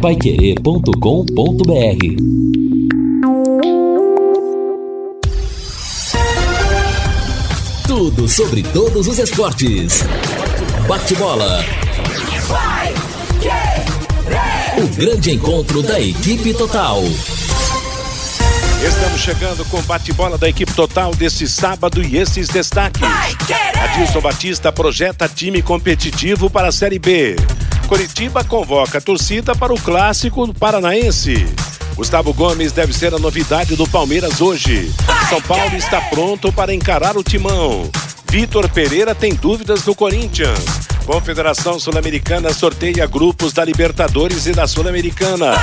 paiquerê.com.br Tudo sobre todos os esportes. Bate-bola. O grande encontro da equipe total. Estamos chegando com o bate-bola da equipe total deste sábado e esses destaques. Adilson Batista projeta time competitivo para a Série B. Curitiba convoca a torcida para o clássico paranaense. Gustavo Gomes deve ser a novidade do Palmeiras hoje. São Paulo está pronto para encarar o timão. Vitor Pereira tem dúvidas do Corinthians. Confederação Sul-Americana sorteia grupos da Libertadores e da Sul-Americana.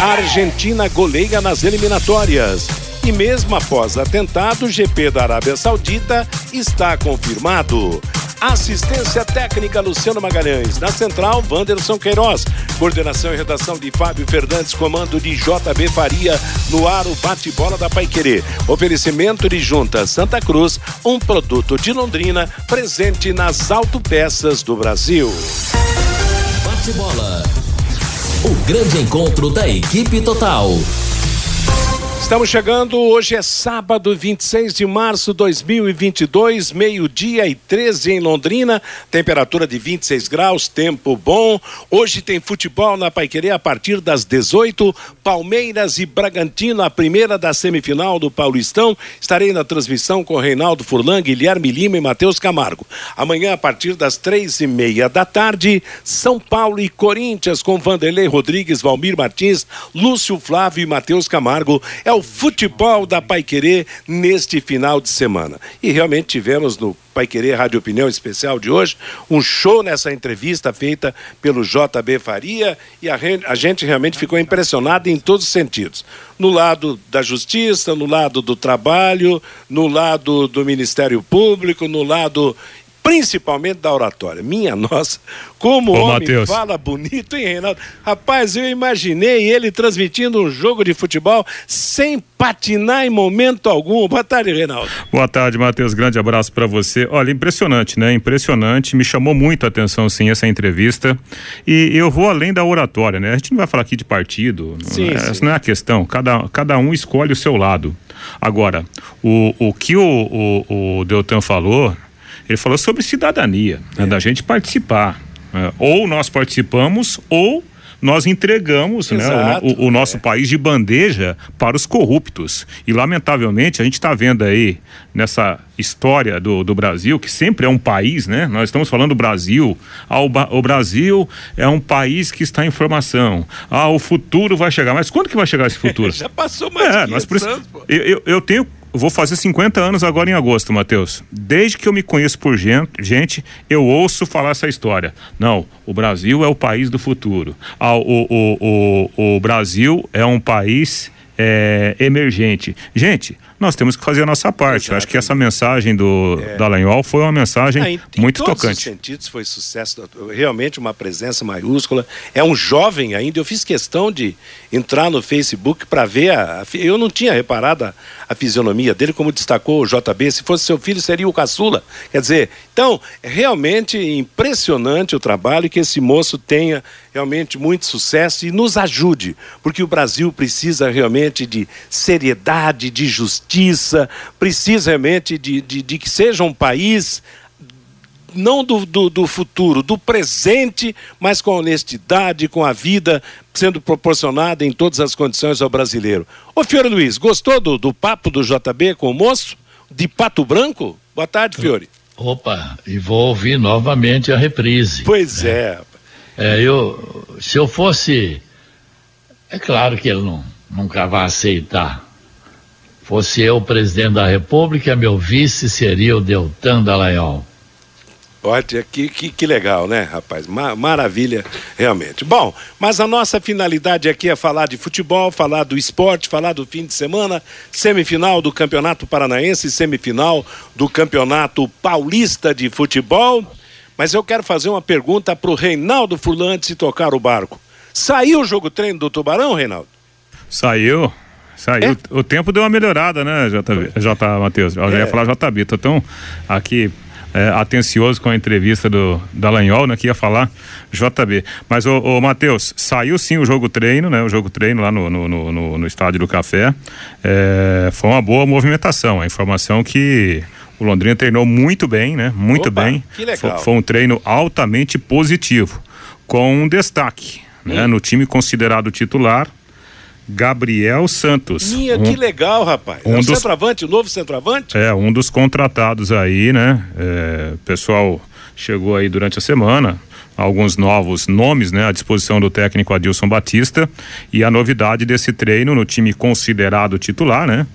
A Argentina goleia nas eliminatórias. E mesmo após atentado, o GP da Arábia Saudita está confirmado. Assistência técnica Luciano Magalhães. Na central, Wanderson Queiroz. Coordenação e redação de Fábio Fernandes, comando de JB Faria. No ar, o bate-bola da Paiquerê. Oferecimento de Junta Santa Cruz, um produto de Londrina, presente nas autopeças do Brasil. Bate-bola. O grande encontro da equipe total. Estamos chegando, hoje é sábado 26 de março de 2022, meio-dia e 13 em Londrina, temperatura de 26 graus, tempo bom. Hoje tem futebol na Paiquerê a partir das 18, Palmeiras e Bragantino, a primeira da semifinal do Paulistão. Estarei na transmissão com Reinaldo Furlan, Guilherme Lima e Matheus Camargo. Amanhã, a partir das três e meia da tarde, São Paulo e Corinthians com Vanderlei Rodrigues, Valmir Martins, Lúcio Flávio e Matheus Camargo. É o futebol da Paiquerê neste final de semana. E realmente tivemos no Paiquerê Rádio Opinião Especial de hoje um show nessa entrevista feita pelo JB Faria e a, a gente realmente ficou impressionado em todos os sentidos. No lado da justiça, no lado do trabalho, no lado do Ministério Público, no lado principalmente da oratória. Minha nossa, como o homem Mateus. fala bonito, hein, Reinaldo? Rapaz, eu imaginei ele transmitindo um jogo de futebol sem patinar em momento algum. Boa tarde, Reinaldo. Boa tarde, Matheus. Grande abraço para você. Olha, impressionante, né? Impressionante. Me chamou muito a atenção, sim, essa entrevista. E eu vou além da oratória, né? A gente não vai falar aqui de partido. Sim, essa sim. não é a questão. Cada, cada um escolhe o seu lado. Agora, o, o que o, o, o Deltan falou ele falou sobre cidadania, né, é. da gente participar. Né? Ou nós participamos, ou nós entregamos né, o, o, nosso é. país de bandeja para os corruptos. E, lamentavelmente, a gente está vendo aí nessa história do, do Brasil, que sempre é um país, né? Nós estamos falando do Brasil. Ah, o, o Brasil é um país que está em formação. Ah, o futuro vai chegar. Mas quando que vai chegar esse futuro? Já passou mais é, nós anos, eu, eu, eu tenho vou fazer 50 anos agora em agosto, Matheus. Desde que eu me conheço por gente, eu ouço falar essa história. Não, o Brasil é o país do futuro. Ah, o, o, o, o Brasil é um país é, emergente. Gente, nós temos que fazer a nossa parte. Acho que essa mensagem do é. Dallagnol foi uma mensagem ah, em, muito em todos tocante. Os sentidos foi sucesso, realmente uma presença maiúscula. É um jovem ainda. Eu fiz questão de entrar no Facebook para ver a, a, Eu não tinha reparado a, a fisionomia dele, como destacou o JB. Se fosse seu filho, seria o caçula. Quer dizer, então, é realmente impressionante o trabalho que esse moço tenha realmente muito sucesso e nos ajude, porque o Brasil precisa realmente de seriedade, de justiça, precisa realmente de, de, de que seja um país não do, do, do, futuro, do presente, mas com honestidade, com a vida sendo proporcionada em todas as condições ao brasileiro. Ô Fiore Luiz, gostou do, do papo do JB com o moço? De Pato Branco? Boa tarde, Fiore. Opa, e vou ouvir novamente a reprise. Pois né? é. é. eu, se eu fosse. É claro que ele não, nunca vai aceitar. Fosse eu presidente da República, meu vice seria o Deltan Dallagnol. Olha, que, que, que legal, né, rapaz? maravilha, realmente. Bom, mas a nossa finalidade aqui é falar de futebol, falar do esporte, falar do fim de semana, semifinal do Campeonato Paranaense, semifinal do Campeonato Paulista de Futebol. Mas eu quero fazer uma pergunta para o Reinaldo Furlan antes de tocar o barco. Saiu o jogo treino do Tubarão, Reinaldo? Saiu. Saiu. É? O tempo deu uma melhorada, né, J, J Matheus? Eu já ia é. falar JB. Tô tão aqui é, atencioso com a entrevista do Dallagnol, né, que ia falar JB. Mas, o, o Matheus, saiu sim o jogo treino, né? O jogo treino lá no, no, no, no estádio do Café. É, foi uma boa movimentação. A informação que o Londrina treinou muito bem, né? Muito Opa, bem. Que legal. Foi, foi um treino altamente positivo, com um destaque, né? Hum. No time considerado titular, Gabriel Santos. Minha, um, que legal, rapaz. Um é o dos, centroavante, o novo centroavante? É, um dos contratados aí, né? É, o pessoal chegou aí durante a semana, alguns novos nomes, né, à disposição do técnico Adilson Batista e a novidade desse treino no time considerado titular, né?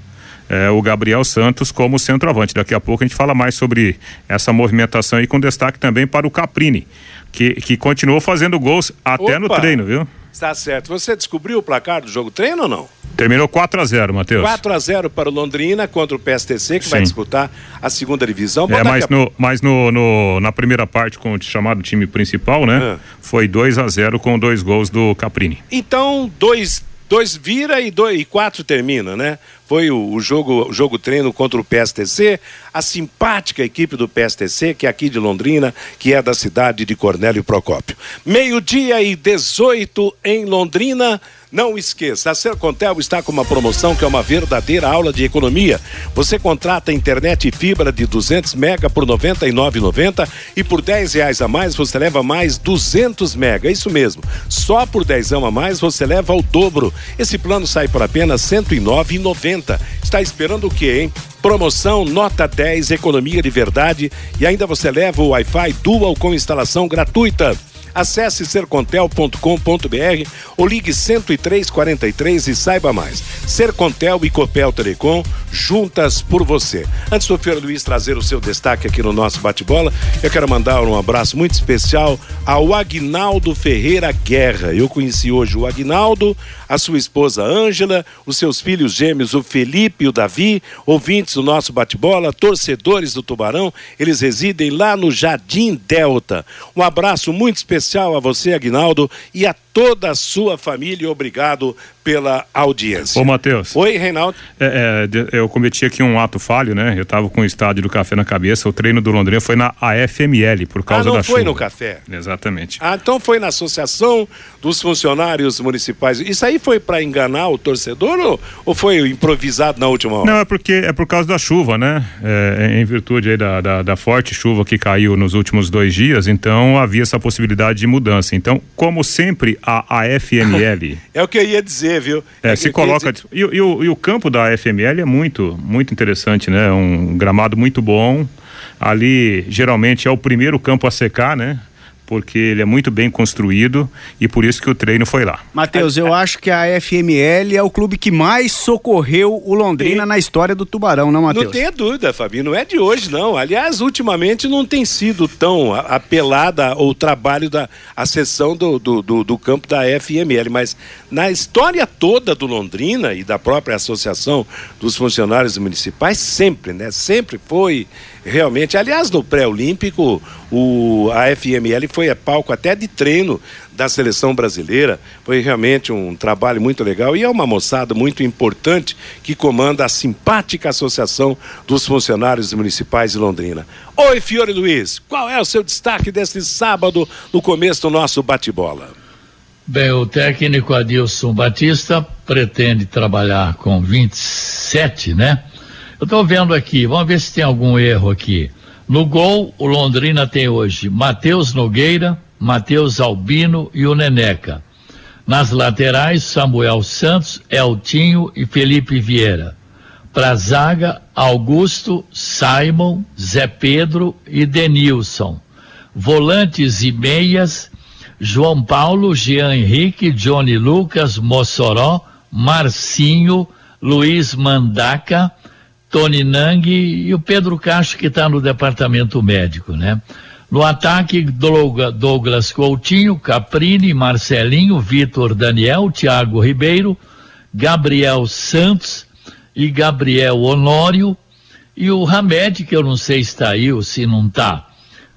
É, o Gabriel Santos como centroavante. Daqui a pouco a gente fala mais sobre essa movimentação e com destaque também para o Caprini, que, que continuou fazendo gols até Opa. no treino, viu? Está certo. Você descobriu o placar do jogo treino ou não? Terminou 4 a 0 Matheus. 4 a 0 para o Londrina contra o PSTC, que Sim. vai disputar a segunda divisão. é, mas, a... no, mas no, no, na primeira parte, com o chamado time principal, né? Ah. Foi 2 a 0 com dois gols do Caprini. Então, dois, dois vira e, dois, e quatro termina, né? Foi o, o, jogo, o jogo treino contra o PSTC, a simpática equipe do PSTC, que é aqui de Londrina, que é da cidade de Cornélio Procópio. Meio-dia e 18 em Londrina. Não esqueça, a Sercontel está com uma promoção que é uma verdadeira aula de economia. Você contrata internet e fibra de 200 mega por R$ 99,90 e por 10 reais a mais você leva mais 200 mega. É isso mesmo. Só por 10 a mais você leva o dobro. Esse plano sai por apenas R$ 109,90. Está esperando o quê, hein? Promoção Nota 10, economia de verdade e ainda você leva o Wi-Fi Dual com instalação gratuita. Acesse sercontel.com.br ou ligue 10343 e saiba mais. Sercontel e Copel Telecom, juntas por você. Antes do Fiore Luiz trazer o seu destaque aqui no nosso bate-bola, eu quero mandar um abraço muito especial ao Agnaldo Ferreira Guerra. Eu conheci hoje o Agnaldo, a sua esposa Ângela, os seus filhos gêmeos, o Felipe e o Davi, ouvintes do nosso bate-bola, torcedores do Tubarão, eles residem lá no Jardim Delta. Um abraço muito especial a você, Agnaldo, e a toda a sua família. Obrigado pela audiência. Ô, Matheus. Oi, Reinaldo. É, é, eu cometi aqui um ato falho, né? Eu estava com o estádio do café na cabeça. O treino do Londrina foi na AFML, por causa ah, não da foi chuva. no café? Exatamente. Ah, então foi na Associação dos Funcionários Municipais. Isso aí foi para enganar o torcedor ou, ou, foi improvisado na última hora? Não, é porque é por causa da chuva, né? É, em virtude aí da, da, da forte chuva que caiu nos últimos dois dias, então havia essa possibilidade de mudança. Então, como sempre, a AFML. é o que eu ia dizer, viu? É, é se coloca. Dizer... E, e, o, e o campo da AFML é muito, muito interessante, né? Um gramado muito bom. Ali, geralmente, é o primeiro campo a secar, né? Porque ele é muito bem construído e por isso que o treino foi lá. Matheus, eu acho que a FML é o clube que mais socorreu o Londrina tem... na história do Tubarão, não, Matheus? Não tenha dúvida, Fabinho, não é de hoje, não. Aliás, ultimamente não tem sido tão apelada o trabalho da a sessão do, do, do, do campo da FML, mas na história toda do Londrina e da própria Associação dos Funcionários Municipais, sempre, né? Sempre foi realmente. Aliás, no pré-olímpico, a FML foi a palco até de treino da seleção brasileira. Foi realmente um trabalho muito legal e é uma moçada muito importante que comanda a simpática Associação dos Funcionários Municipais de Londrina. Oi, Fiore Luiz, qual é o seu destaque deste sábado no começo do nosso bate-bola? Bem, o técnico Adilson Batista pretende trabalhar com 27, né? Eu estou vendo aqui, vamos ver se tem algum erro aqui. No gol, o Londrina tem hoje Matheus Nogueira, Matheus Albino e o Neneca. Nas laterais, Samuel Santos, Eltinho e Felipe Vieira. Para zaga, Augusto, Simon, Zé Pedro e Denilson. Volantes e meias, João Paulo, Jean Henrique, Johnny Lucas, Mossoró, Marcinho, Luiz Mandaca, Tony Nang e o Pedro Castro, que está no departamento médico, né? No ataque, Douglas Coutinho, Caprini, Marcelinho, Vitor Daniel, Thiago Ribeiro, Gabriel Santos e Gabriel Honório e o Hamed, que eu não sei se está aí ou se não está.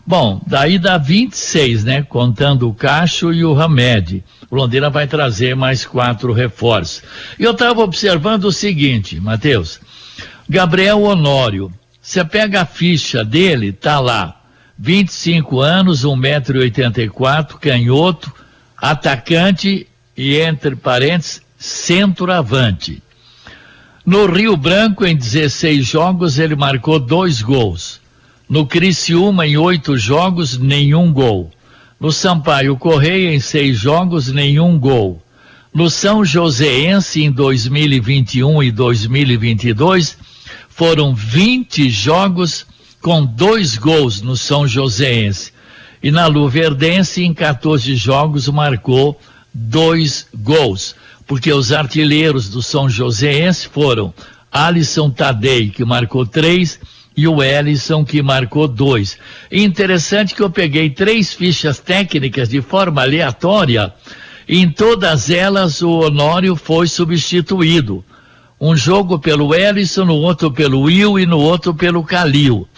Bom, daí dá 26, né? Contando o Cacho e o Hamed. O Londrina vai trazer mais quatro reforços. E eu estava observando o seguinte, Matheus. Gabriel Honório, Você pega a ficha dele, tá lá, 25 anos, 1,84m, canhoto, atacante e, entre parênteses, centroavante. No Rio Branco, em 16 jogos, ele marcou dois gols. No Criciúma, em oito jogos, nenhum gol. No Sampaio Correia, em seis jogos, nenhum gol. No São Joséense, em 2021 e 2022, foram 20 jogos com dois gols no São Joséense. E na Luverdense, em 14 jogos, marcou dois gols porque os artilheiros do São Joséense foram Alisson Tadei, que marcou três, e o Ellison, que marcou dois. interessante que eu peguei três fichas técnicas de forma aleatória, e em todas elas o Honório foi substituído. Um jogo pelo Ellison, no outro pelo Will e no outro pelo Calil.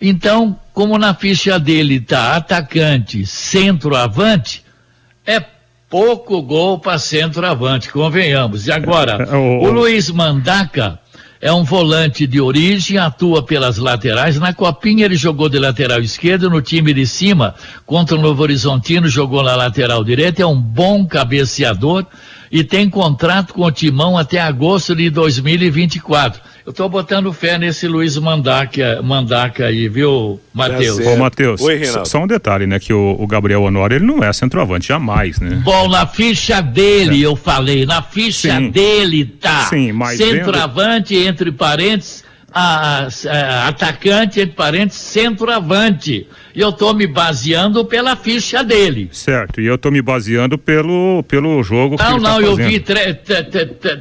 Então, como na ficha dele está atacante, centroavante, é pouco gol para centroavante, convenhamos. E agora, o, o Luiz Mandaca é um volante de origem, atua pelas laterais. Na Copinha ele jogou de lateral esquerdo, no time de cima, contra o Novo Horizontino, jogou na lateral direita, é um bom cabeceador e tem contrato com o Timão até agosto de 2024. Eu estou botando fé nesse Luiz Mandaca, Mandaca aí, viu, Matheus? Ô, Matheus, só um detalhe, né, que o, o, Gabriel Honório, ele não é centroavante, jamais, né? Bom, na ficha dele, é. eu falei, na ficha Sim. dele tá Sim, mas centroavante, vendo... entre parênteses, a, a, atacante, entre parênteses, centroavante e eu estou me baseando pela ficha dele. Certo, e eu estou me baseando pelo, pelo jogo não, que ele Não, não, tá eu vi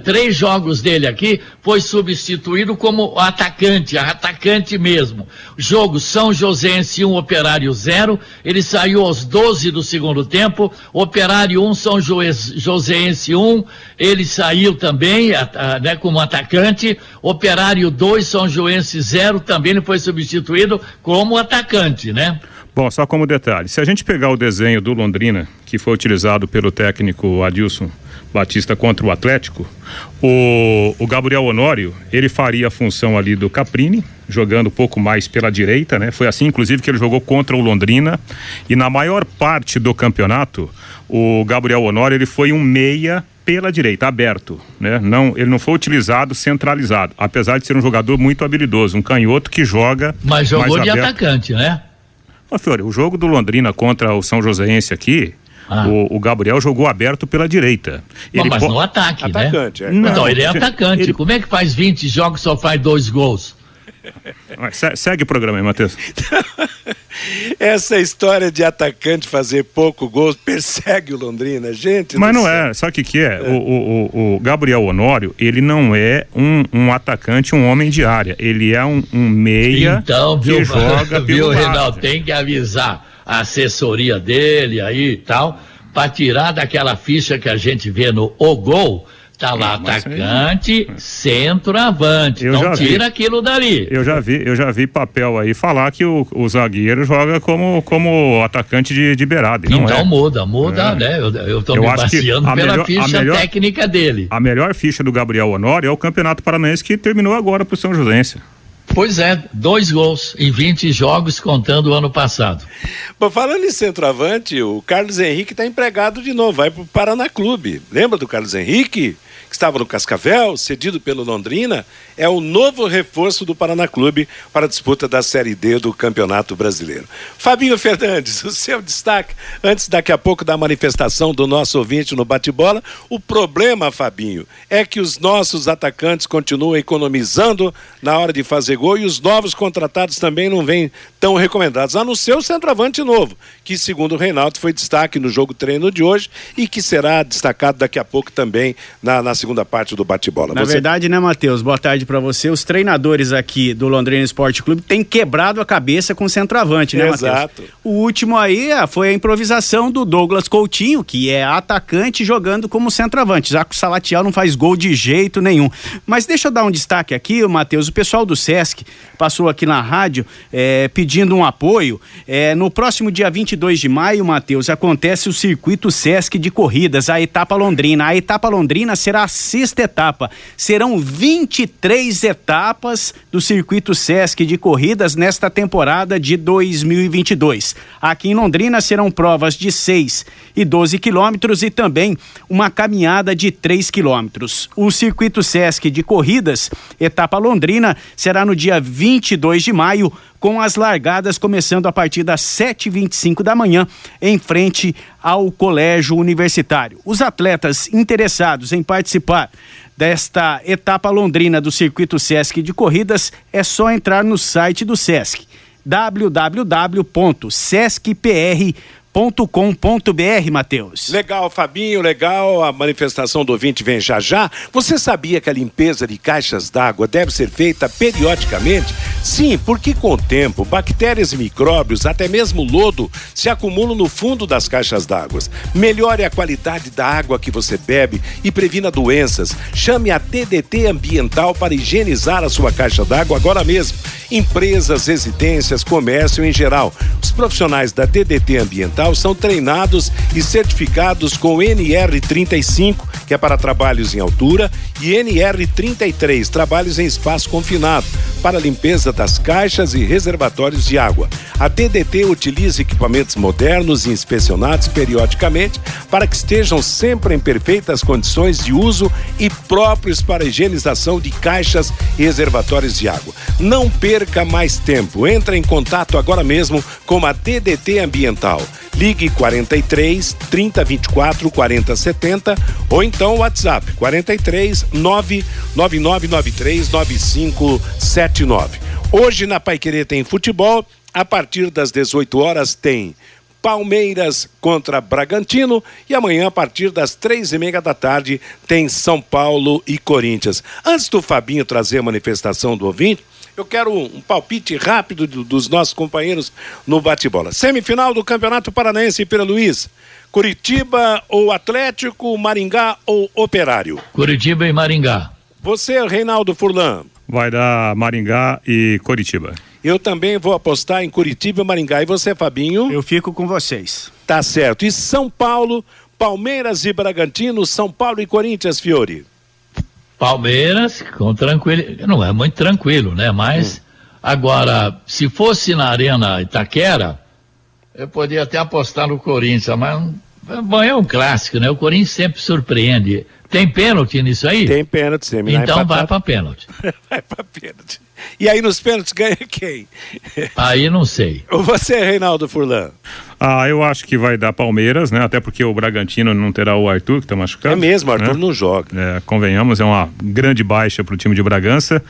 três jogos dele aqui, foi substituído como atacante, atacante mesmo. Jogo São Joséense 1, Operário 0, ele saiu aos 12 do segundo tempo, Operário 1, São Joséense 1, ele saiu também a, a, né, como atacante, Operário 2, São Joense 0, também ele foi substituído como atacante, né? Bom, só como detalhe, se a gente pegar o desenho do Londrina, que foi utilizado pelo técnico Adilson Batista contra o Atlético, o, o Gabriel Honório, ele faria a função ali do Caprini, jogando um pouco mais pela direita, né? Foi assim, inclusive, que ele jogou contra o Londrina. E na maior parte do campeonato, o Gabriel Honório, ele foi um meia pela direita, aberto, né? Não, ele não foi utilizado centralizado, apesar de ser um jogador muito habilidoso, um canhoto que joga Mas jogou de aberto. atacante, né? Ô, Fiore, o jogo do Londrina contra o São Joséense aqui, ah. o, o, Gabriel jogou aberto pela direita. Ele mas po... no ataque, né? atacante, né? É. Não, então, ele é atacante. Ele... Como é que faz 20 jogos e só faz dois gols? Segue o programa aí, Matheus. Essa história de atacante fazer pouco gol persegue o Londrina, gente. Mas não céu. é, sabe o que, que é? é. O, o, o, Gabriel Honório, ele não é um, um, atacante, um homem de área. Ele é um, um meia então, que viu, joga viu, Reinaldo, tem que avisar a assessoria dele aí e tal, para tirar daquela ficha que a gente vê no O Gol Tá lá, atacante, aí... centroavante. Eu então tira vi. aquilo dali. Eu já vi, eu já vi papel aí falar que o, o zagueiro joga como, como atacante de, de beirada. Então é. muda, muda, é. né? Eu, eu tô eu me baseando pela melhor, ficha melhor, técnica dele. A melhor ficha do Gabriel Honório é o Campeonato Paranaense que terminou agora pro São Joséense. Pois é, dois gols em 20 jogos, contando o ano passado. Bom, falando em centroavante, o Carlos Henrique está empregado de novo, vai para o Paraná Clube. Lembra do Carlos Henrique? Que estava no Cascavel, cedido pelo Londrina, é o novo reforço do Paraná Clube para a disputa da Série D do Campeonato Brasileiro. Fabinho Fernandes, o seu destaque, antes daqui a pouco da manifestação do nosso ouvinte no bate-bola. O problema, Fabinho, é que os nossos atacantes continuam economizando na hora de fazer gol e os novos contratados também não vêm tão recomendados, a não ser o centroavante novo, que segundo o Reinaldo foi destaque no jogo treino de hoje e que será destacado daqui a pouco também na, na segunda parte do bate-bola. Na Você... verdade, né, Matheus? Boa tarde para você. Os treinadores aqui do Londrina Esporte Clube têm quebrado a cabeça com o centroavante, né, Matheus? Exato. O último aí ah, foi a improvisação do Douglas Coutinho, que é atacante jogando como centroavante, já que o Salatiel não faz gol de jeito nenhum. Mas deixa eu dar um destaque aqui, Matheus. O pessoal do SESC passou aqui na rádio é, pedindo um apoio. É, no próximo dia 22 de maio, Matheus, acontece o circuito Sesc de corridas, a etapa Londrina. A etapa Londrina será a sexta etapa. Serão 23 etapas do circuito Sesc de corridas nesta temporada de 2022. Aqui em Londrina serão provas de 6 e 12 quilômetros e também uma caminhada de 3 quilômetros. O circuito Sesc de corridas, etapa Londrina, será no dia 22 de maio, com as largadas começando a partir das 7h25 da manhã, em frente ao Colégio Universitário. Os atletas interessados em participar desta etapa londrina do circuito Sesc de corridas é só entrar no site do Sesc www.sescpr.com com.br Matheus. Legal, Fabinho, legal. A manifestação do ouvinte vem já já. Você sabia que a limpeza de caixas d'água deve ser feita periodicamente? Sim, porque com o tempo, bactérias e micróbios, até mesmo lodo, se acumulam no fundo das caixas d'água. Melhore a qualidade da água que você bebe e previna doenças. Chame a TDT Ambiental para higienizar a sua caixa d'água agora mesmo. Empresas, residências, comércio em geral. Os profissionais da TDT Ambiental são treinados e certificados com NR35, que é para trabalhos em altura, e NR33, trabalhos em espaço confinado, para limpeza das caixas e reservatórios de água. A DDT utiliza equipamentos modernos e inspecionados periodicamente para que estejam sempre em perfeitas condições de uso e próprios para higienização de caixas e reservatórios de água. Não perca mais tempo. Entre em contato agora mesmo com a DDT Ambiental. Ligue 43 3024 4070 ou então WhatsApp 43 99993 9579. Hoje na Paiquerê tem futebol, a partir das 18 horas tem Palmeiras contra Bragantino e amanhã a partir das três e meia da tarde tem São Paulo e Corinthians. Antes do Fabinho trazer a manifestação do ouvinte, eu quero um palpite rápido dos nossos companheiros no bate-bola. Semifinal do Campeonato Paranaense, Pira Luiz. Curitiba ou Atlético, Maringá ou Operário? Curitiba e Maringá. Você, Reinaldo Furlan. Vai dar Maringá e Curitiba. Eu também vou apostar em Curitiba e Maringá. E você, Fabinho? Eu fico com vocês. Tá certo. E São Paulo, Palmeiras e Bragantino, São Paulo e Corinthians, Fiore? Palmeiras, com tranquilo, não é muito tranquilo, né? Mas hum. agora, se fosse na Arena Itaquera, eu poderia até apostar no Corinthians, mas bom, é um clássico, né? O Corinthians sempre surpreende. Tem pênalti nisso aí? Tem pênalti, sim. Então vai para pênalti. vai para pênalti. E aí nos pênaltis ganha quem? Aí não sei. Você, Reinaldo Furlan? Ah, eu acho que vai dar Palmeiras, né? Até porque o Bragantino não terá o Arthur, que está machucado. É mesmo, o Arthur né? não joga. É, convenhamos, é uma grande baixa para o time de Bragança.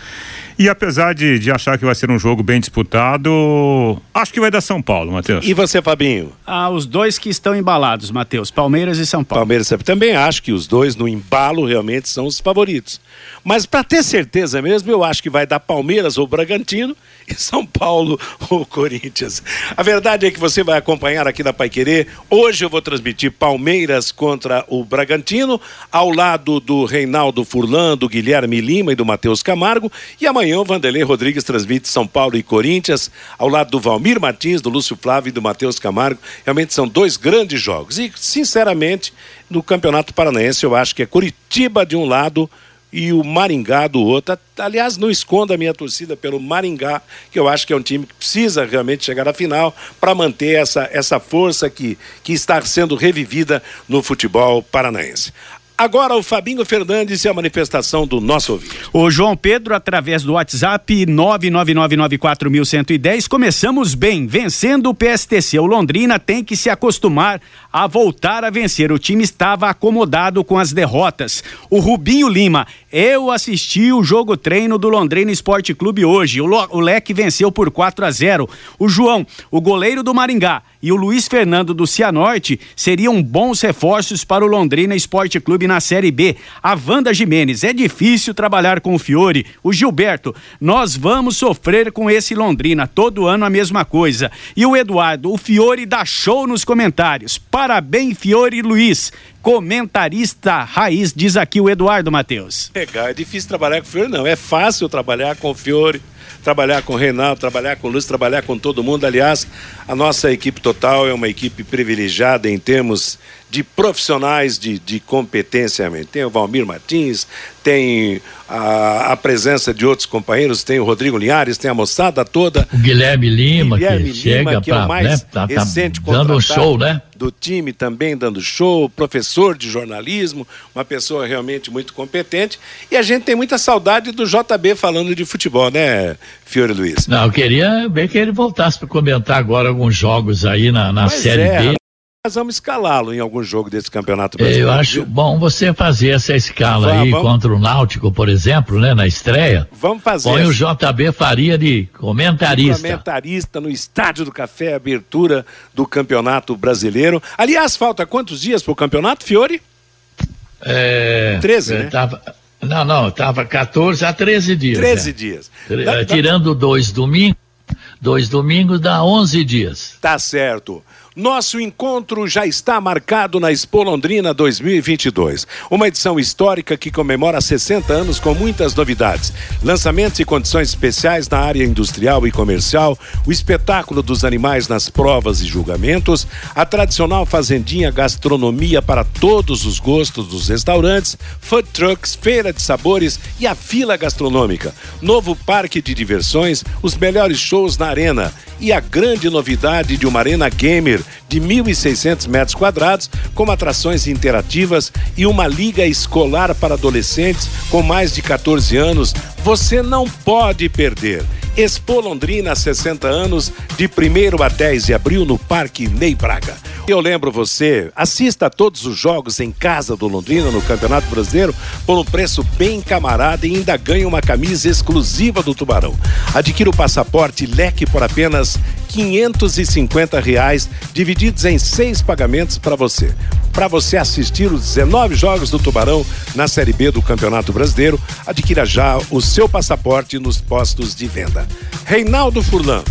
E apesar de, de achar que vai ser um jogo bem disputado, acho que vai dar São Paulo, Matheus. E você, Fabinho? Ah, os dois que estão embalados, Matheus, Palmeiras e São Paulo. Palmeiras também acho que os dois no embalo realmente são os favoritos. Mas para ter certeza mesmo, eu acho que vai dar Palmeiras ou Bragantino e São Paulo ou Corinthians. A verdade é que você vai acompanhar aqui na Pai Querer. Hoje eu vou transmitir Palmeiras contra o Bragantino, ao lado do Reinaldo Furlan, do Guilherme Lima e do Matheus Camargo. E amanhã o Vanderlei Rodrigues transmite São Paulo e Corinthians, ao lado do Valmir Martins, do Lúcio Flávio e do Matheus Camargo. Realmente são dois grandes jogos. E, sinceramente, no Campeonato Paranaense, eu acho que é Curitiba de um lado e o Maringá do outro. Aliás, não esconda a minha torcida pelo Maringá, que eu acho que é um time que precisa realmente chegar à final para manter essa, essa força que, que está sendo revivida no futebol paranaense. Agora o Fabinho Fernandes e a manifestação do nosso ouvinte. O João Pedro, através do WhatsApp 99994110, começamos bem, vencendo o PSTC. O Londrina tem que se acostumar a voltar a vencer. O time estava acomodado com as derrotas. O Rubinho Lima, eu assisti o jogo treino do Londrina Esporte Clube hoje. O, o Leque venceu por 4 a 0. O João, o goleiro do Maringá, e o Luiz Fernando do Cianorte seriam bons reforços para o Londrina Esporte Clube na Série B. A Wanda Jimenez, é difícil trabalhar com o Fiore. O Gilberto, nós vamos sofrer com esse Londrina, todo ano a mesma coisa. E o Eduardo, o Fiore dá show nos comentários. Parabéns, Fiore Luiz comentarista raiz, diz aqui o Eduardo Matheus. Legal, é difícil trabalhar com o Fiore, não. É fácil trabalhar com o Fiore. Trabalhar com o Reinaldo, trabalhar com o Lúcio, trabalhar com todo mundo. Aliás, a nossa equipe total é uma equipe privilegiada em termos de profissionais de, de competência. Tem o Valmir Martins, tem a, a, presença de outros companheiros, tem o Rodrigo Linhares, tem a moçada toda. O Guilherme Lima, Guilherme que Lima, chega que pra, é o mais né, tá, tá recente tá dando show, né? Do time também dando show, professor de jornalismo, uma pessoa realmente muito competente. E a gente tem muita saudade do JB falando de futebol, né, Fiore Luiz? Não, eu queria ver que ele voltasse para comentar agora alguns jogos aí na, na Série é, B nós vamos escalá-lo em algum jogo desse Campeonato Brasileiro. Eu acho bom você fazer essa escala vamos, aí vamos. contra o Náutico, por exemplo, né, na estreia. Vamos fazer. Põe o JB Faria de comentarista. Comentarista no Estádio do Café, abertura do Campeonato Brasileiro. Aliás, falta quantos dias para o campeonato, Fiore? É, 13, né? Tava, não, não, estava 14 a 13 dias. 13 né? dias. Tirando dois domingos, dois domingos dá 11 dias. Tá certo. Nosso encontro já está marcado na Expo Londrina 2022. Uma edição histórica que comemora 60 anos com muitas novidades. Lançamentos e condições especiais na área industrial e comercial, o espetáculo dos animais nas provas e julgamentos, a tradicional fazendinha gastronomia para todos os gostos dos restaurantes, food trucks, feira de sabores e a fila gastronômica. Novo parque de diversões, os melhores shows na arena e a grande novidade de uma arena gamer de 1.600 metros quadrados, com atrações interativas e uma liga escolar para adolescentes com mais de 14 anos. Você não pode perder. Expo Londrina 60 anos, de 1 a 10 de abril no Parque Ney Braga. Eu lembro você, assista a todos os jogos em casa do Londrina no Campeonato Brasileiro por um preço bem camarada e ainda ganhe uma camisa exclusiva do Tubarão. Adquira o passaporte leque por apenas 550 reais, divididos em seis pagamentos para você. Para você assistir os 19 jogos do Tubarão na Série B do Campeonato Brasileiro, adquira já o seu passaporte nos postos de venda. Reinaldo Furlan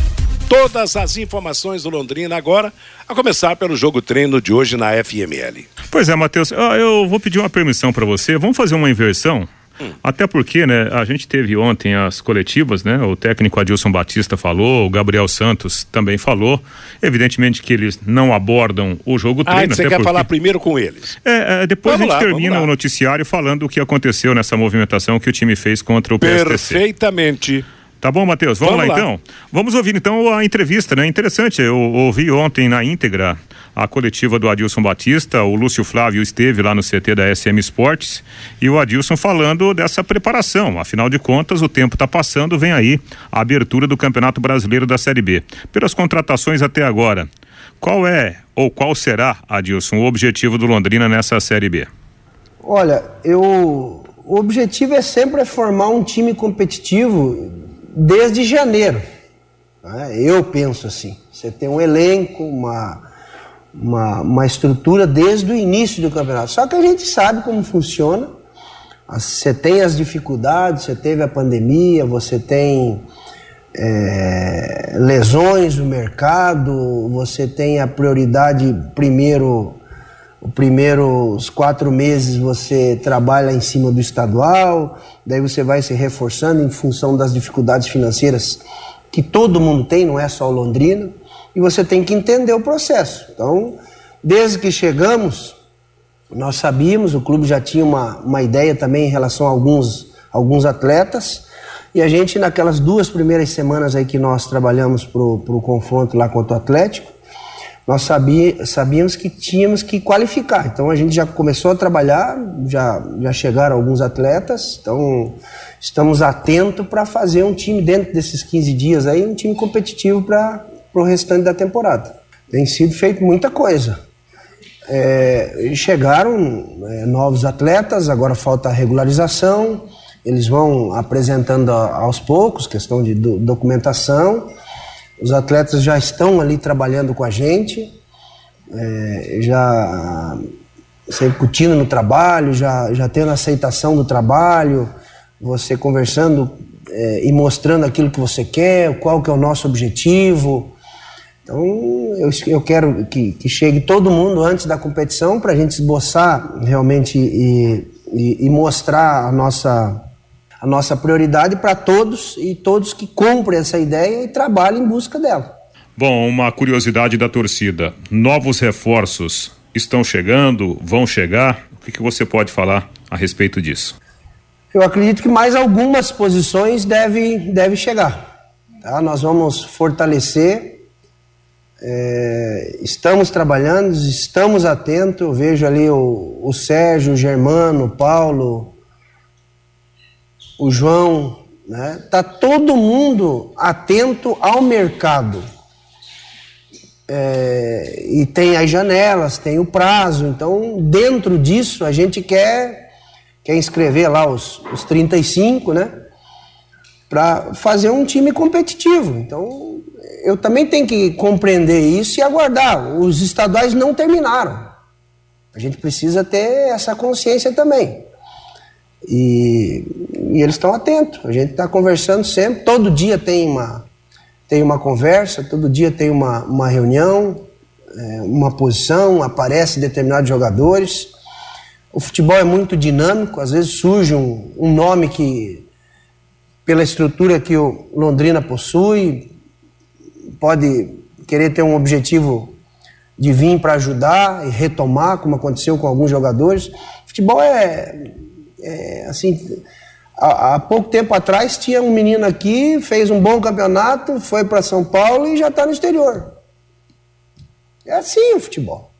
todas as informações do Londrina agora, a começar pelo jogo treino de hoje na FML. Pois é, Matheus, eu vou pedir uma permissão para você. Vamos fazer uma inversão? Hum. Até porque, né, a gente teve ontem as coletivas, né? O técnico Adilson Batista falou, o Gabriel Santos também falou. Evidentemente que eles não abordam o jogo ah, treino. Ah, você quer porque... falar primeiro com eles? É, é depois vamos a gente lá, termina o noticiário falando o que aconteceu nessa movimentação que o time fez contra o PSTC. Perfeitamente. Tá bom, Matheus? Vamos, Vamos lá, lá, então. Vamos ouvir então a entrevista, né? Interessante, eu ouvi ontem na íntegra a coletiva do Adilson Batista, o Lúcio Flávio esteve lá no CT da SM Esportes e o Adilson falando dessa preparação. Afinal de contas, o tempo está passando, vem aí a abertura do Campeonato Brasileiro da Série B. Pelas contratações até agora, qual é ou qual será, Adilson, o objetivo do Londrina nessa Série B? Olha, eu o objetivo é sempre formar um time competitivo desde janeiro. Né? Eu penso assim. Você tem um elenco, uma, uma, uma estrutura desde o início do campeonato. Só que a gente sabe como funciona. Você tem as dificuldades, você teve a pandemia, você tem é, lesões no mercado, você tem a prioridade primeiro os primeiros quatro meses você trabalha em cima do estadual, daí você vai se reforçando em função das dificuldades financeiras que todo mundo tem, não é só o Londrina, e você tem que entender o processo. Então, desde que chegamos, nós sabíamos, o clube já tinha uma, uma ideia também em relação a alguns, alguns atletas, e a gente, naquelas duas primeiras semanas aí que nós trabalhamos para o confronto lá contra o Atlético, nós sabíamos que tínhamos que qualificar. Então a gente já começou a trabalhar, já, já chegaram alguns atletas, então estamos atentos para fazer um time dentro desses 15 dias aí, um time competitivo para o restante da temporada. Tem sido feito muita coisa. É, chegaram é, novos atletas, agora falta a regularização, eles vão apresentando aos poucos, questão de do, documentação os atletas já estão ali trabalhando com a gente, é, já se incutindo no trabalho, já, já tendo aceitação do trabalho, você conversando é, e mostrando aquilo que você quer, qual que é o nosso objetivo. Então, eu, eu quero que, que chegue todo mundo antes da competição para a gente esboçar realmente e, e, e, mostrar a nossa, a nossa prioridade para todos e todos que cumprem essa ideia e trabalhem em busca dela. Bom, uma curiosidade da torcida: novos reforços estão chegando, vão chegar? O que, que você pode falar a respeito disso? Eu acredito que mais algumas posições devem deve chegar. Tá? Nós vamos fortalecer. É, estamos trabalhando, estamos atentos. Eu vejo ali o, o Sérgio, o Germano, o Paulo, o João. Né? Tá todo mundo atento ao mercado. É, e tem as janelas, tem o prazo. Então, dentro disso, a gente quer, quer inscrever lá os, os 35, né? Para fazer um time competitivo. Então, eu também tenho que compreender isso e aguardar. Os estaduais não terminaram. A gente precisa ter essa consciência também. E, e eles estão atentos. A gente está conversando sempre. Todo dia tem uma, tem uma conversa, todo dia tem uma, uma reunião, é, uma posição, aparecem determinados jogadores. O futebol é muito dinâmico, às vezes surge um, um nome que, pela estrutura que o Londrina possui, pode querer ter um objetivo de vir para ajudar e retomar, como aconteceu com alguns jogadores. Futebol é, é assim, há, há, pouco tempo atrás tinha um menino aqui, fez um bom campeonato, foi para São Paulo e já está no exterior. É assim o futebol.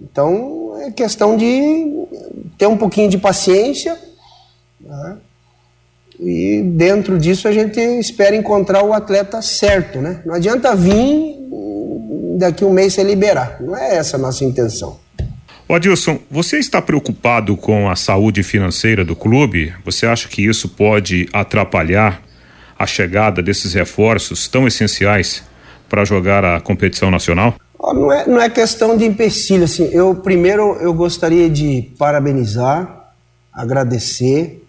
Então é questão de ter um pouquinho de paciência. Né? E dentro disso a gente espera encontrar o atleta certo, né? Não adianta vir daqui um mês se liberar. Não é essa a nossa intenção. O Adilson, você está preocupado com a saúde financeira do clube? Você acha que isso pode atrapalhar a chegada desses reforços tão essenciais para jogar a competição nacional? Não é, não é questão de empecilho, assim, eu primeiro eu gostaria de parabenizar, agradecer,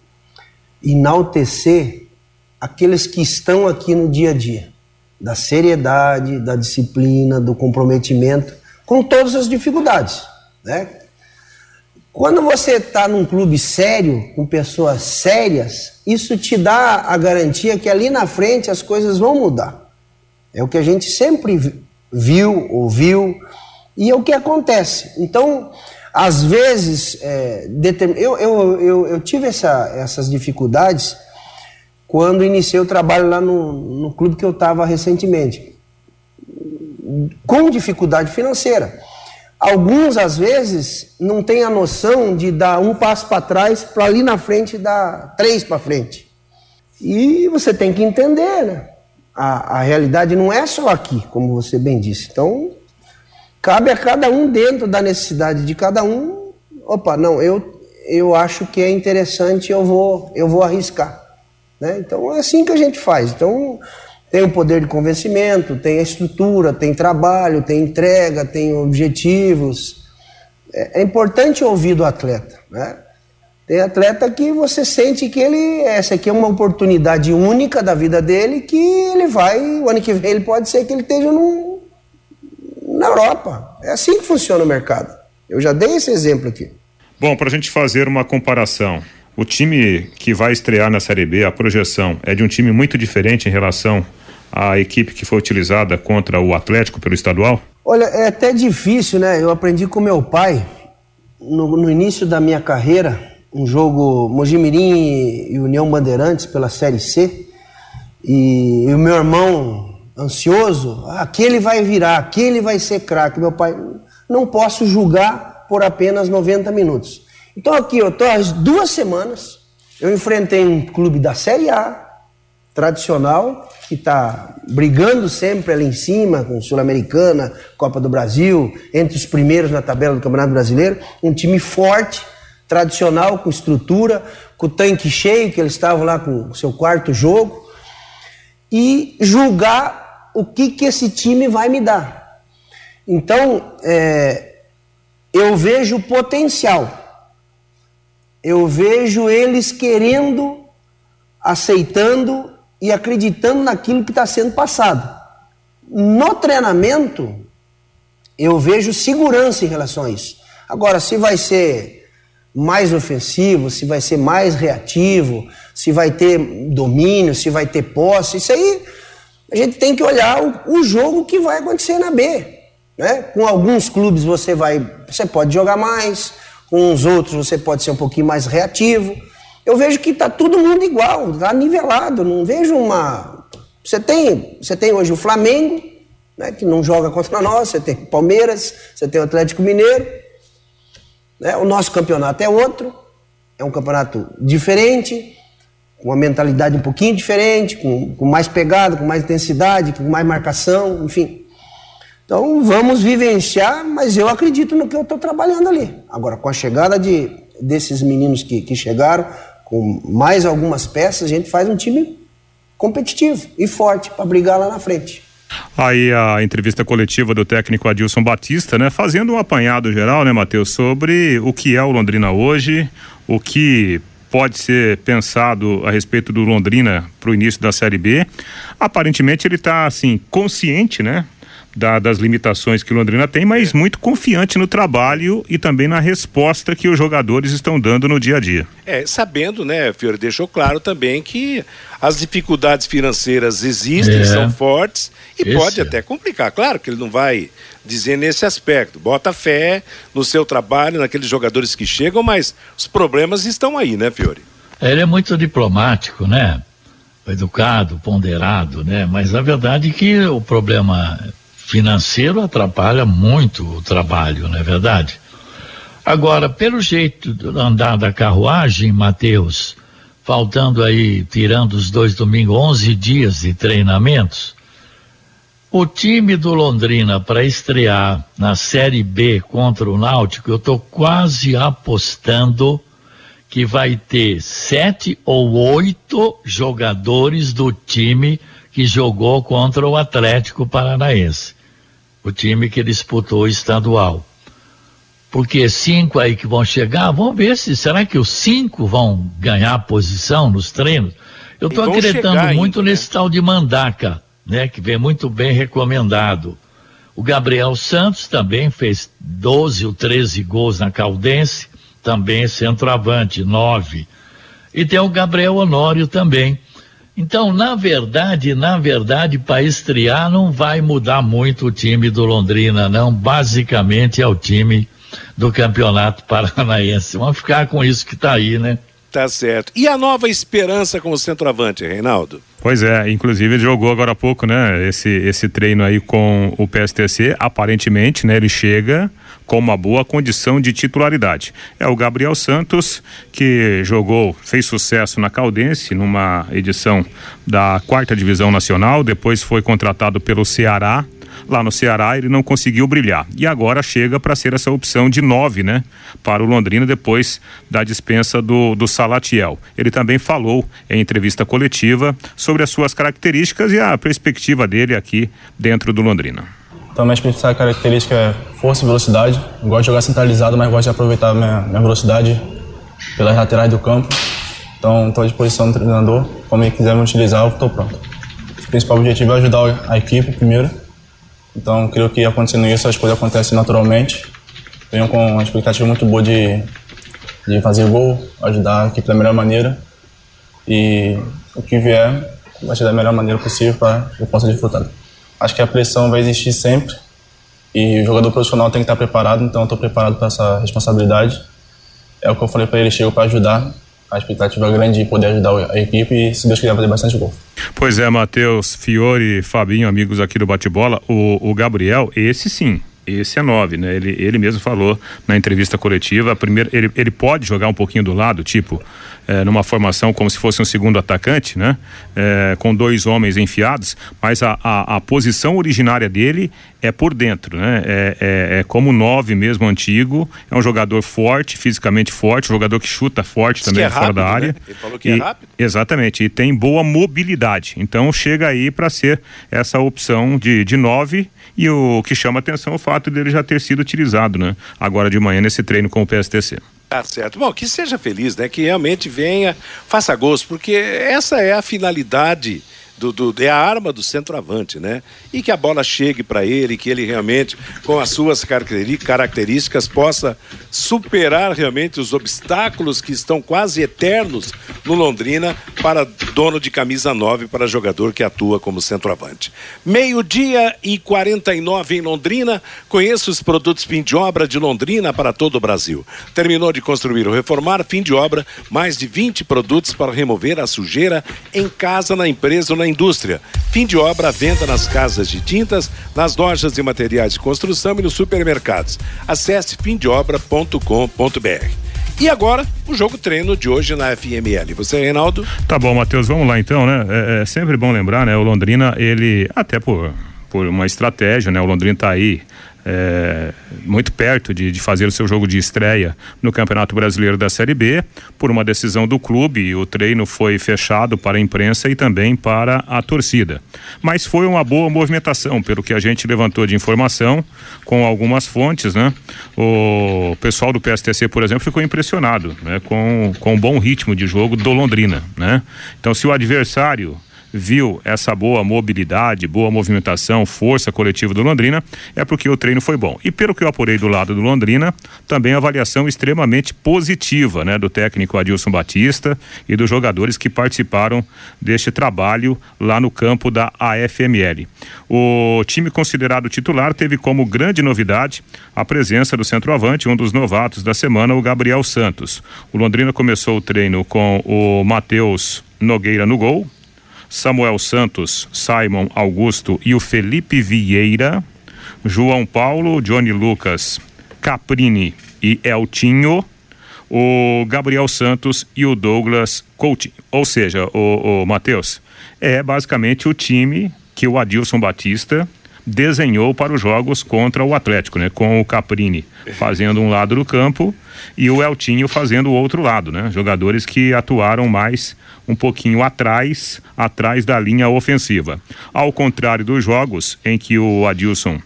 enaltecer aqueles que estão aqui no dia a dia, da seriedade, da disciplina, do comprometimento, com todas as dificuldades. Né? Quando você está num clube sério, com pessoas sérias, isso te dá a garantia que ali na frente as coisas vão mudar. É o que a gente sempre viu, ouviu, e é o que acontece. Então, às vezes, é, eu, eu, eu, eu, tive essa, essas dificuldades quando iniciei o trabalho lá no, no clube que eu estava recentemente, com dificuldade financeira. Alguns, às vezes, não têm a noção de dar um passo para trás para ali na frente dar três para frente. E você tem que entender, né? A, a realidade não é só aqui, como você bem disse. Então, cabe a cada um dentro da necessidade de cada um. Opa, não, eu, eu acho que é interessante, eu vou, eu vou arriscar. Né? Então, é assim que a gente faz. Então, tem o poder de convencimento, tem a estrutura, tem trabalho, tem entrega, tem objetivos. É, é importante ouvir do atleta, né? Tem atleta que você sente que ele essa aqui é uma oportunidade única da vida dele que ele vai, o ano que vem ele pode ser que ele esteja num, na Europa. É assim que funciona o mercado. Eu já dei esse exemplo aqui. Bom, para a gente fazer uma comparação, o time que vai estrear na Série B, a projeção é de um time muito diferente em relação à equipe que foi utilizada contra o Atlético pelo estadual? Olha, é até difícil, né? Eu aprendi com meu pai no, no início da minha carreira, um jogo Mojimirim e União Bandeirantes pela Série C. E, e o meu irmão ansioso, ah, aquele vai virar, aquele vai ser craque. Meu pai, não posso julgar por apenas 90 minutos. Então aqui, eu estou há duas semanas, eu enfrentei um clube da Série A, tradicional, que está brigando sempre ali em cima, com Sul-Americana, Copa do Brasil, entre os primeiros na tabela do Campeonato Brasileiro, um time forte, tradicional, com estrutura, com o tanque cheio, que eles estavam lá com o seu quarto jogo, e julgar o que, que esse time vai me dar. Então, é, eu vejo potencial. Eu vejo eles querendo, aceitando e acreditando naquilo que está sendo passado. No treinamento, eu vejo segurança em relação a isso. Agora, se vai ser mais ofensivo, se vai ser mais reativo, se vai ter domínio, se vai ter posse. Isso aí a gente tem que olhar o, o jogo que vai acontecer na B. Né? Com alguns clubes você vai, você pode jogar mais, com os outros você pode ser um pouquinho mais reativo. Eu vejo que está todo mundo igual, está nivelado. Não vejo uma. Você tem, você tem hoje o Flamengo, né, que não joga contra nós. Você tem o Palmeiras, você tem o Atlético Mineiro. Né? O nosso campeonato é outro, é um campeonato diferente, com uma mentalidade um pouquinho diferente, com, com mais pegada, com mais intensidade, com mais marcação, enfim. Então vamos vivenciar, mas eu acredito no que eu estou trabalhando ali. Agora, com a chegada de, desses meninos que, que chegaram, com mais algumas peças, a gente faz um time competitivo e forte para brigar lá na frente. Aí a entrevista coletiva do técnico Adilson Batista, né, fazendo um apanhado geral, né, Matheus, sobre o que é o Londrina hoje, o que pode ser pensado a respeito do Londrina para o início da Série B. Aparentemente ele está assim consciente, né, da, das limitações que o Londrina tem, mas é. muito confiante no trabalho e também na resposta que os jogadores estão dando no dia a dia. É, sabendo, né, Fiore, deixou claro também que as dificuldades financeiras existem, é. são fortes e Esse pode é. até complicar. Claro que ele não vai dizer nesse aspecto. Bota fé no seu trabalho, naqueles jogadores que chegam, mas os problemas estão aí, né, Fiore? Ele é muito diplomático, né? Educado, ponderado, né? Mas a verdade é que o problema financeiro atrapalha muito o trabalho, não é verdade? Agora, pelo jeito de andar da carruagem, Mateus, faltando aí, tirando os dois domingos, 11 dias de treinamentos, o time do Londrina para estrear na Série B contra o Náutico, eu estou quase apostando que vai ter sete ou oito jogadores do time que jogou contra o Atlético Paranaense o time que disputou o estadual. Porque cinco aí que vão chegar, vamos ver se será que os cinco vão ganhar posição nos treinos. Eu estou acreditando muito ainda, nesse né? tal de Mandaca, né, que vem muito bem recomendado. O Gabriel Santos também fez 12 ou 13 gols na Caldense, também centroavante, nove. E tem o Gabriel Honório também, então, na verdade, na verdade, para estrear não vai mudar muito o time do Londrina, não. Basicamente é o time do Campeonato Paranaense. Vamos ficar com isso que está aí, né? Tá certo. E a nova esperança com o centroavante, Reinaldo? Pois é, inclusive ele jogou agora há pouco, né? Esse, esse treino aí com o PSTC. Aparentemente, né? Ele chega com uma boa condição de titularidade. É o Gabriel Santos, que jogou, fez sucesso na Caldense, numa edição da quarta divisão nacional, depois foi contratado pelo Ceará. Lá no Ceará ele não conseguiu brilhar. E agora chega para ser essa opção de nove, né? Para o Londrina depois da dispensa do, do Salatiel. Ele também falou em entrevista coletiva sobre as suas características e a perspectiva dele aqui dentro do Londrina. Então, minha principal característica é força e velocidade. Gosto de jogar centralizado, mas gosto de aproveitar minha, minha velocidade pelas laterais do campo. Então, estou à disposição do treinador. Como ele quiser me utilizar, eu estou pronto. O principal objetivo é ajudar a equipe primeiro. Então, creio que acontecendo isso, as coisas acontecem naturalmente. Venho com uma expectativa muito boa de, de fazer gol, ajudar a equipe da melhor maneira. E o que vier, vai ser da melhor maneira possível para que eu possa desfrutar. Acho que a pressão vai existir sempre e o jogador profissional tem que estar preparado, então estou preparado para essa responsabilidade. É o que eu falei para ele, chego para ajudar. A expectativa é grande de poder ajudar a equipe e, se Deus quiser, fazer bastante gol. Pois é, Matheus, Fiore, Fabinho, amigos aqui do Bate-Bola, o, o Gabriel, esse sim, esse é nove, né? Ele, ele mesmo falou na entrevista coletiva, primeiro, ele, ele pode jogar um pouquinho do lado, tipo, é, numa formação como se fosse um segundo atacante, né? É, com dois homens enfiados, mas a, a, a, posição originária dele é por dentro, né? É, é, é, como nove mesmo antigo, é um jogador forte, fisicamente forte, um jogador que chuta forte também é fora rápido, da área. Né? Ele falou que é e, é rápido. Exatamente, e tem boa mobilidade. Então chega aí para ser essa opção de, de nove e o que chama atenção é o fato dele já ter sido utilizado, né? Agora de manhã nesse treino com o PSTC. Tá certo. Bom, que seja feliz, né? Que realmente venha, faça gosto, porque essa é a finalidade do, do, é a arma do centroavante, né? E que a bola chegue para ele, que ele realmente, com as suas características, possa superar realmente os obstáculos que estão quase eternos no Londrina para dono de camisa 9, para jogador que atua como centroavante. Meio-dia e 49 em Londrina. Conheça os produtos fim de obra de Londrina para todo o Brasil. Terminou de construir ou reformar, fim de obra, mais de 20 produtos para remover a sujeira em casa, na empresa ou na indústria. Fim de obra, venda nas casas de tintas, nas lojas de materiais de construção e nos supermercados. Acesse fimdeobra.com.br. E agora, o jogo treino de hoje na FML. Você, Reinaldo? Tá bom, Matheus, vamos lá então, né? É, é, sempre bom lembrar, né? O Londrina, ele, até por, por uma estratégia, né? O Londrina tá aí é, muito perto de, de, fazer o seu jogo de estreia no Campeonato Brasileiro da Série B. Por uma decisão do clube, o treino foi fechado para a imprensa e também para a torcida. Mas foi uma boa movimentação, pelo que a gente levantou de informação com algumas fontes, né? O pessoal do PSTC, por exemplo, ficou impressionado né? com, com o bom ritmo de jogo do Londrina, né? Então, se o adversário viu essa boa mobilidade, boa movimentação, força coletiva do Londrina, é porque o treino foi bom. E pelo que eu apurei do lado do Londrina, também avaliação extremamente positiva, né, do técnico Adilson Batista e dos jogadores que participaram deste trabalho lá no campo da AFML. O time considerado titular teve como grande novidade a presença do centroavante, um dos novatos da semana, o Gabriel Santos. O Londrina começou o treino com o Matheus Nogueira no gol, Samuel Santos, Simon Augusto e o Felipe Vieira, João Paulo, Johnny Lucas, Caprini e Eltinho, o Gabriel Santos e o Douglas Coutinho. Ou seja, o, o Matheus, é basicamente o time que o Adilson Batista desenhou para os jogos contra o Atlético, né? Com o Caprini fazendo um lado do campo e o Eltinho fazendo o outro lado, né? Jogadores que atuaram mais um pouquinho atrás, atrás da linha ofensiva. Ao contrário dos jogos em que o Adilson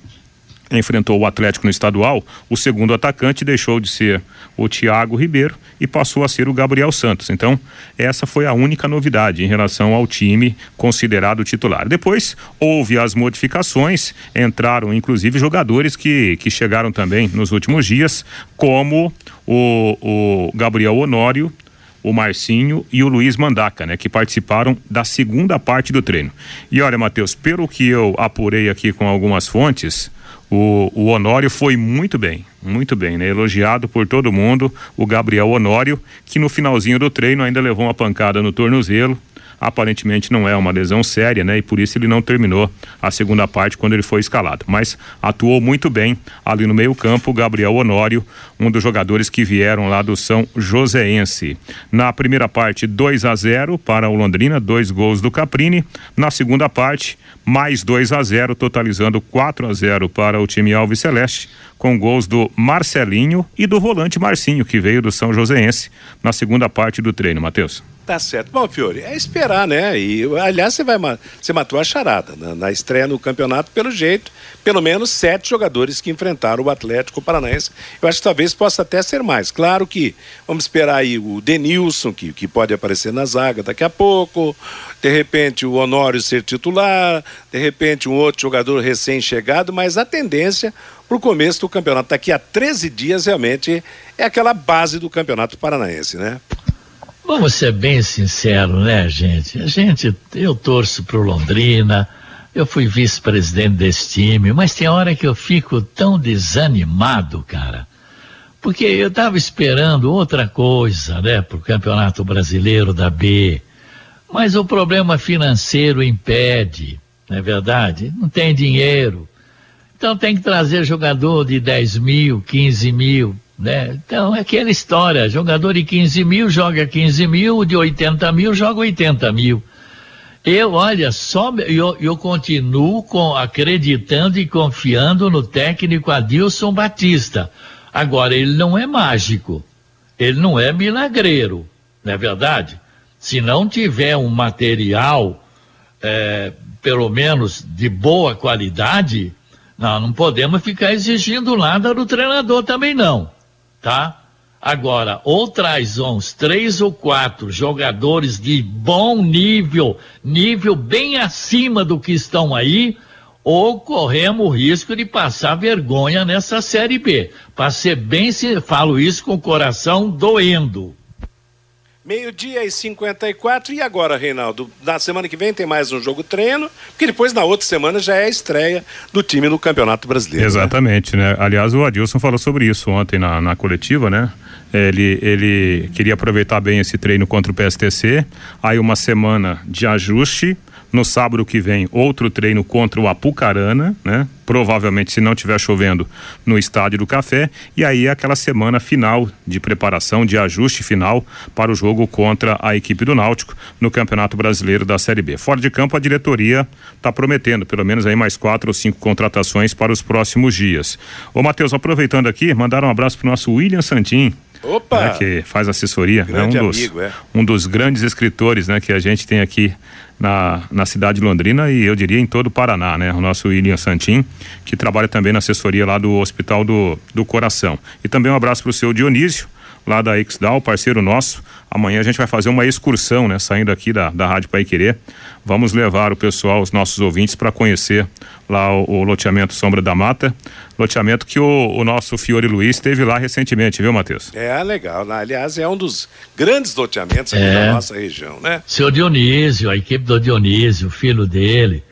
enfrentou o Atlético no estadual, o segundo atacante deixou de ser o Thiago Ribeiro e passou a ser o Gabriel Santos. Então, essa foi a única novidade em relação ao time considerado titular. Depois, houve as modificações, entraram inclusive jogadores que, que chegaram também nos últimos dias, como o, o Gabriel Honório, o Marcinho e o Luiz Mandaca, né, que participaram da segunda parte do treino. E olha, Matheus, pelo que eu apurei aqui com algumas fontes, o, o Honório foi muito bem, muito bem, né? Elogiado por todo mundo, o Gabriel Honório, que no finalzinho do treino ainda levou uma pancada no tornozelo, aparentemente não é uma lesão séria, né? E por isso ele não terminou a segunda parte quando ele foi escalado. Mas atuou muito bem ali no meio-campo, Gabriel Honório, um dos jogadores que vieram lá do São Joséense. Na primeira parte, 2 a 0 para o Londrina, dois gols do Caprini. Na segunda parte, mais 2 a 0, totalizando 4 a 0 para o time Alves Celeste, com gols do Marcelinho e do volante Marcinho, que veio do São Joséense na segunda parte do treino, Matheus. Tá certo. Bom, Fiore, é esperar, né? E, aliás, você vai você matou a charada. Na, na, estreia no campeonato, pelo jeito, pelo menos sete jogadores que enfrentaram o Atlético Paranaense. Eu acho que talvez possa até ser mais. Claro que vamos esperar aí o Denilson, que, que pode aparecer na zaga daqui a pouco. De repente, o Honório ser titular. De repente, um outro jogador recém-chegado. Mas a tendência para o começo do campeonato, daqui a 13 dias, realmente é aquela base do campeonato paranaense, né? Vamos ser bem sinceros, né, gente? A gente, eu torço pro Londrina, eu fui vice-presidente desse time, mas tem hora que eu fico tão desanimado, cara. Porque eu estava esperando outra coisa, né, pro Campeonato Brasileiro da B. Mas o problema financeiro impede, não é verdade? Não tem dinheiro. Então tem que trazer jogador de 10 mil, 15 mil, né? Então é aquela história, jogador de 15 mil joga 15 mil, de 80 mil joga 80 mil. Eu, olha, só eu, eu continuo com, acreditando e confiando no técnico Adilson Batista. Agora, ele não é mágico, ele não é milagreiro, não é verdade? Se não tiver um material, é, pelo menos de boa qualidade, não, não podemos ficar exigindo nada do treinador também não tá? Agora, ou traz uns três ou quatro jogadores de bom nível, nível bem acima do que estão aí, ou corremos o risco de passar vergonha nessa Série B. Para ser bem, falo isso com o coração doendo. Meio-dia e 54. E agora, Reinaldo? Na semana que vem tem mais um jogo treino, porque depois na outra semana já é a estreia do time no Campeonato Brasileiro. Né? Exatamente, né? né? Aliás, o Adilson falou sobre isso ontem na, na coletiva, né? Ele, ele queria aproveitar bem esse treino contra o PSTC, aí uma semana de ajuste no sábado que vem, outro treino contra o Apucarana, né? Provavelmente, se não estiver chovendo, no Estádio do Café. E aí, aquela semana final de preparação, de ajuste final para o jogo contra a equipe do Náutico no Campeonato Brasileiro da Série B. Fora de campo, a diretoria está prometendo pelo menos aí mais quatro ou cinco contratações para os próximos dias. Ô, Matheus, aproveitando aqui, mandar um abraço para o nosso William Santin. Opa! Né, que faz assessoria, é um dos, amigo, é. um dos grandes escritores né, que a gente tem aqui na, na cidade de Londrina e eu diria em todo o Paraná, né? O nosso William Santin, que trabalha também na assessoria lá do Hospital do, do Coração. E também um abraço para o seu Dionísio, lá da XDAO, parceiro nosso. Amanhã a gente vai fazer uma excursão, né? Saindo aqui da, da Rádio Pai Querer. Vamos levar o pessoal, os nossos ouvintes, para conhecer lá o, o, loteamento Sombra da Mata. Loteamento que o, o nosso Fiore Luiz esteve lá recentemente, viu, Matheus? É, legal. Aliás, é um dos grandes loteamentos aqui é. da nossa região, né? Seu Dionísio, a equipe do Dionísio, o filho dele,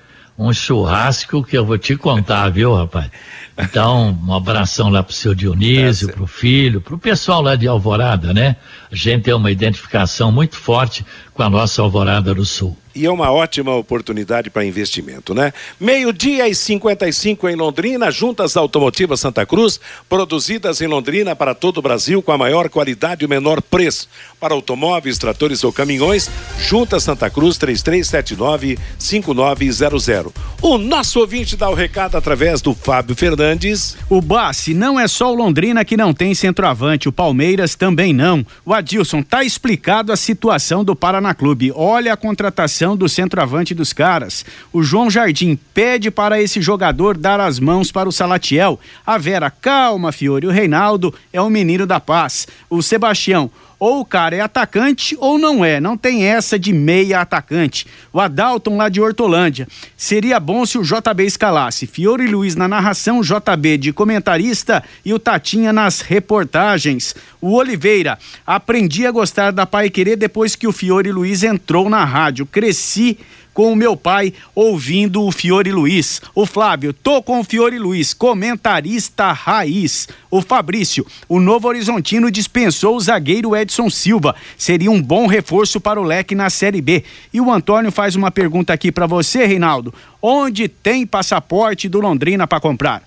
um churrasco que eu vou te contar, viu, rapaz? Então, um abração lá pro seu Dionísio, é, pro filho, pro pessoal lá de Alvorada, né? A gente tem uma identificação muito forte com a nossa Alvorada do Sul e é uma ótima oportunidade para investimento, né? Meio-dia e 55 em Londrina, juntas automotivas Santa Cruz, produzidas em Londrina para todo o Brasil com a maior qualidade e o menor preço. Para automóveis, tratores ou caminhões, juntas Santa Cruz 3379-5900. O nosso ouvinte dá o recado através do Fábio Fernandes. O Bassi não é só o Londrina que não tem centroavante, o Palmeiras também não. O Adilson tá explicado a situação do Paraná Clube. Olha a contratação do centroavante dos caras. O João Jardim pede para esse jogador dar as mãos para o Salatiel. A Vera, calma, Fiore. O Reinaldo é o menino da paz. O Sebastião, ou o cara é atacante ou não é. Não tem essa de meia atacante. O Adalton lá de Hortolândia. Seria bom se o JB escalasse. Fiore Luiz na narração, JB de comentarista e o Tatinha nas reportagens. O Oliveira. Aprendi a gostar da Pai Querer depois que o Fiore Luiz entrou na rádio. Cresci com o meu pai ouvindo o Fiore Luiz. O Flávio, tô com o Fiore Luiz, comentarista raiz. O Fabrício, o Novo Horizontino dispensou o zagueiro Edson Silva. Seria um bom reforço para o leque na Série B. E o Antônio faz uma pergunta aqui para você, Reinaldo. Onde tem passaporte do Londrina para comprar?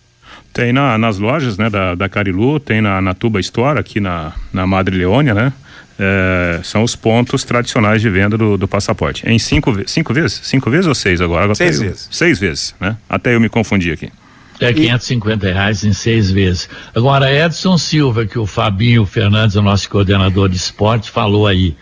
Tem na, nas lojas, né, da, da Carilu, tem na, na Tuba Store, aqui na, na Madre Leônia, né? É, são os pontos tradicionais de venda do, do, passaporte. Em cinco, cinco vezes? Cinco vezes ou seis agora? agora seis vezes. Seis vezes, né? Até eu me confundi aqui. É 550 reais em seis vezes. Agora, Edson Silva, que o Fabinho Fernandes, o nosso coordenador de esporte, falou aí.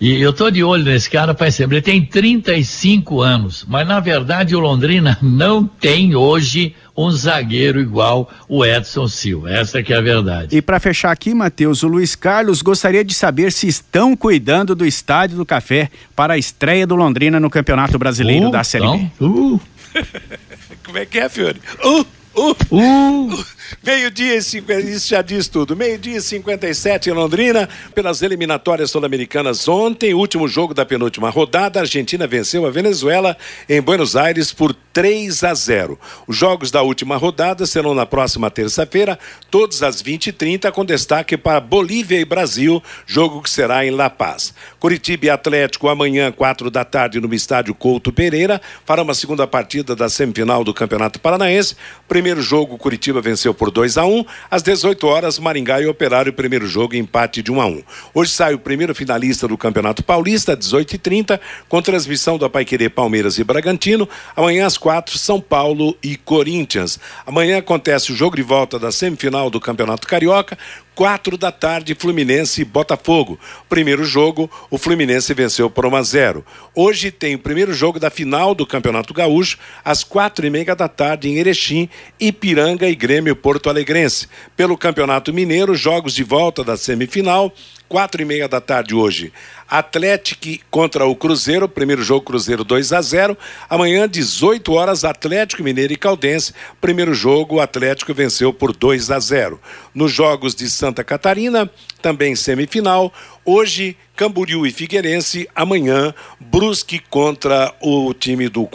E eu tô de olho nesse cara para sempre. Ele tem 35 anos, mas na verdade o Londrina não tem hoje um zagueiro igual o Edson Silva. Essa que é a verdade. E para fechar aqui, Matheus, o Luiz Carlos gostaria de saber se estão cuidando do Estádio do Café para a estreia do Londrina no Campeonato Brasileiro uh, da Série B. Uh. Como é que é, Fiore? Uh, uh, uh. Meio-dia e 50, isso já diz tudo. Meio-dia e 57 em Londrina, pelas eliminatórias sul-americanas ontem, último jogo da penúltima rodada, a Argentina venceu a Venezuela em Buenos Aires por 3 a 0. Os jogos da última rodada serão na próxima terça-feira, todos às 20h30, com destaque para Bolívia e Brasil, jogo que será em La Paz. Curitiba e Atlético amanhã, 4 da tarde, no estádio Couto Pereira, fará uma segunda partida da semifinal do Campeonato Paranaense. Primeiro jogo, Curitiba venceu por 2 a 1 Às 18 horas, Maringá e Operário, primeiro jogo, empate de 1 a 1 Hoje sai o primeiro finalista do Campeonato Paulista, 18h30, com transmissão do Paiquerê Palmeiras e Bragantino. Amanhã, às 4 São Paulo e Corinthians. Amanhã acontece o jogo de volta da semifinal do Campeonato Carioca, quatro da tarde, Fluminense e Botafogo. Primeiro jogo, o Fluminense venceu por 1 a 0. Hoje tem o primeiro jogo da final do Campeonato Gaúcho, às quatro e meia da tarde, em Erechim, Ipiranga e Grêmio Porto Alegrense. Pelo Campeonato Mineiro, jogos de volta da semifinal, quatro e meia da tarde hoje. Atlético contra o Cruzeiro, primeiro jogo Cruzeiro 2 a 0. Amanhã, 18 horas, Atlético Mineiro e Caldense. Primeiro jogo, o Atlético venceu por 2 a 0. Nos jogos de Santa Catarina, também semifinal. Hoje, Camboriú e Figueirense. Amanhã, Brusque contra o time do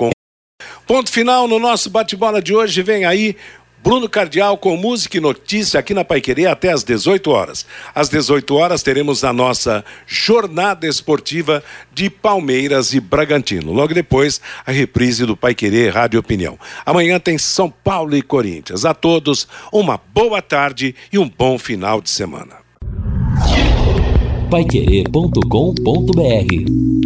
Ponto final no nosso bate-bola de hoje. Vem aí Bruno Cardial com música e notícia aqui na Paiquerê até às 18 horas. Às 18 horas teremos a nossa jornada esportiva de Palmeiras e Bragantino. Logo depois, a reprise do Paiquerê Rádio Opinião. Amanhã tem São Paulo e Corinthians. A todos, uma boa tarde e um bom final de semana. Paiquerê.com.br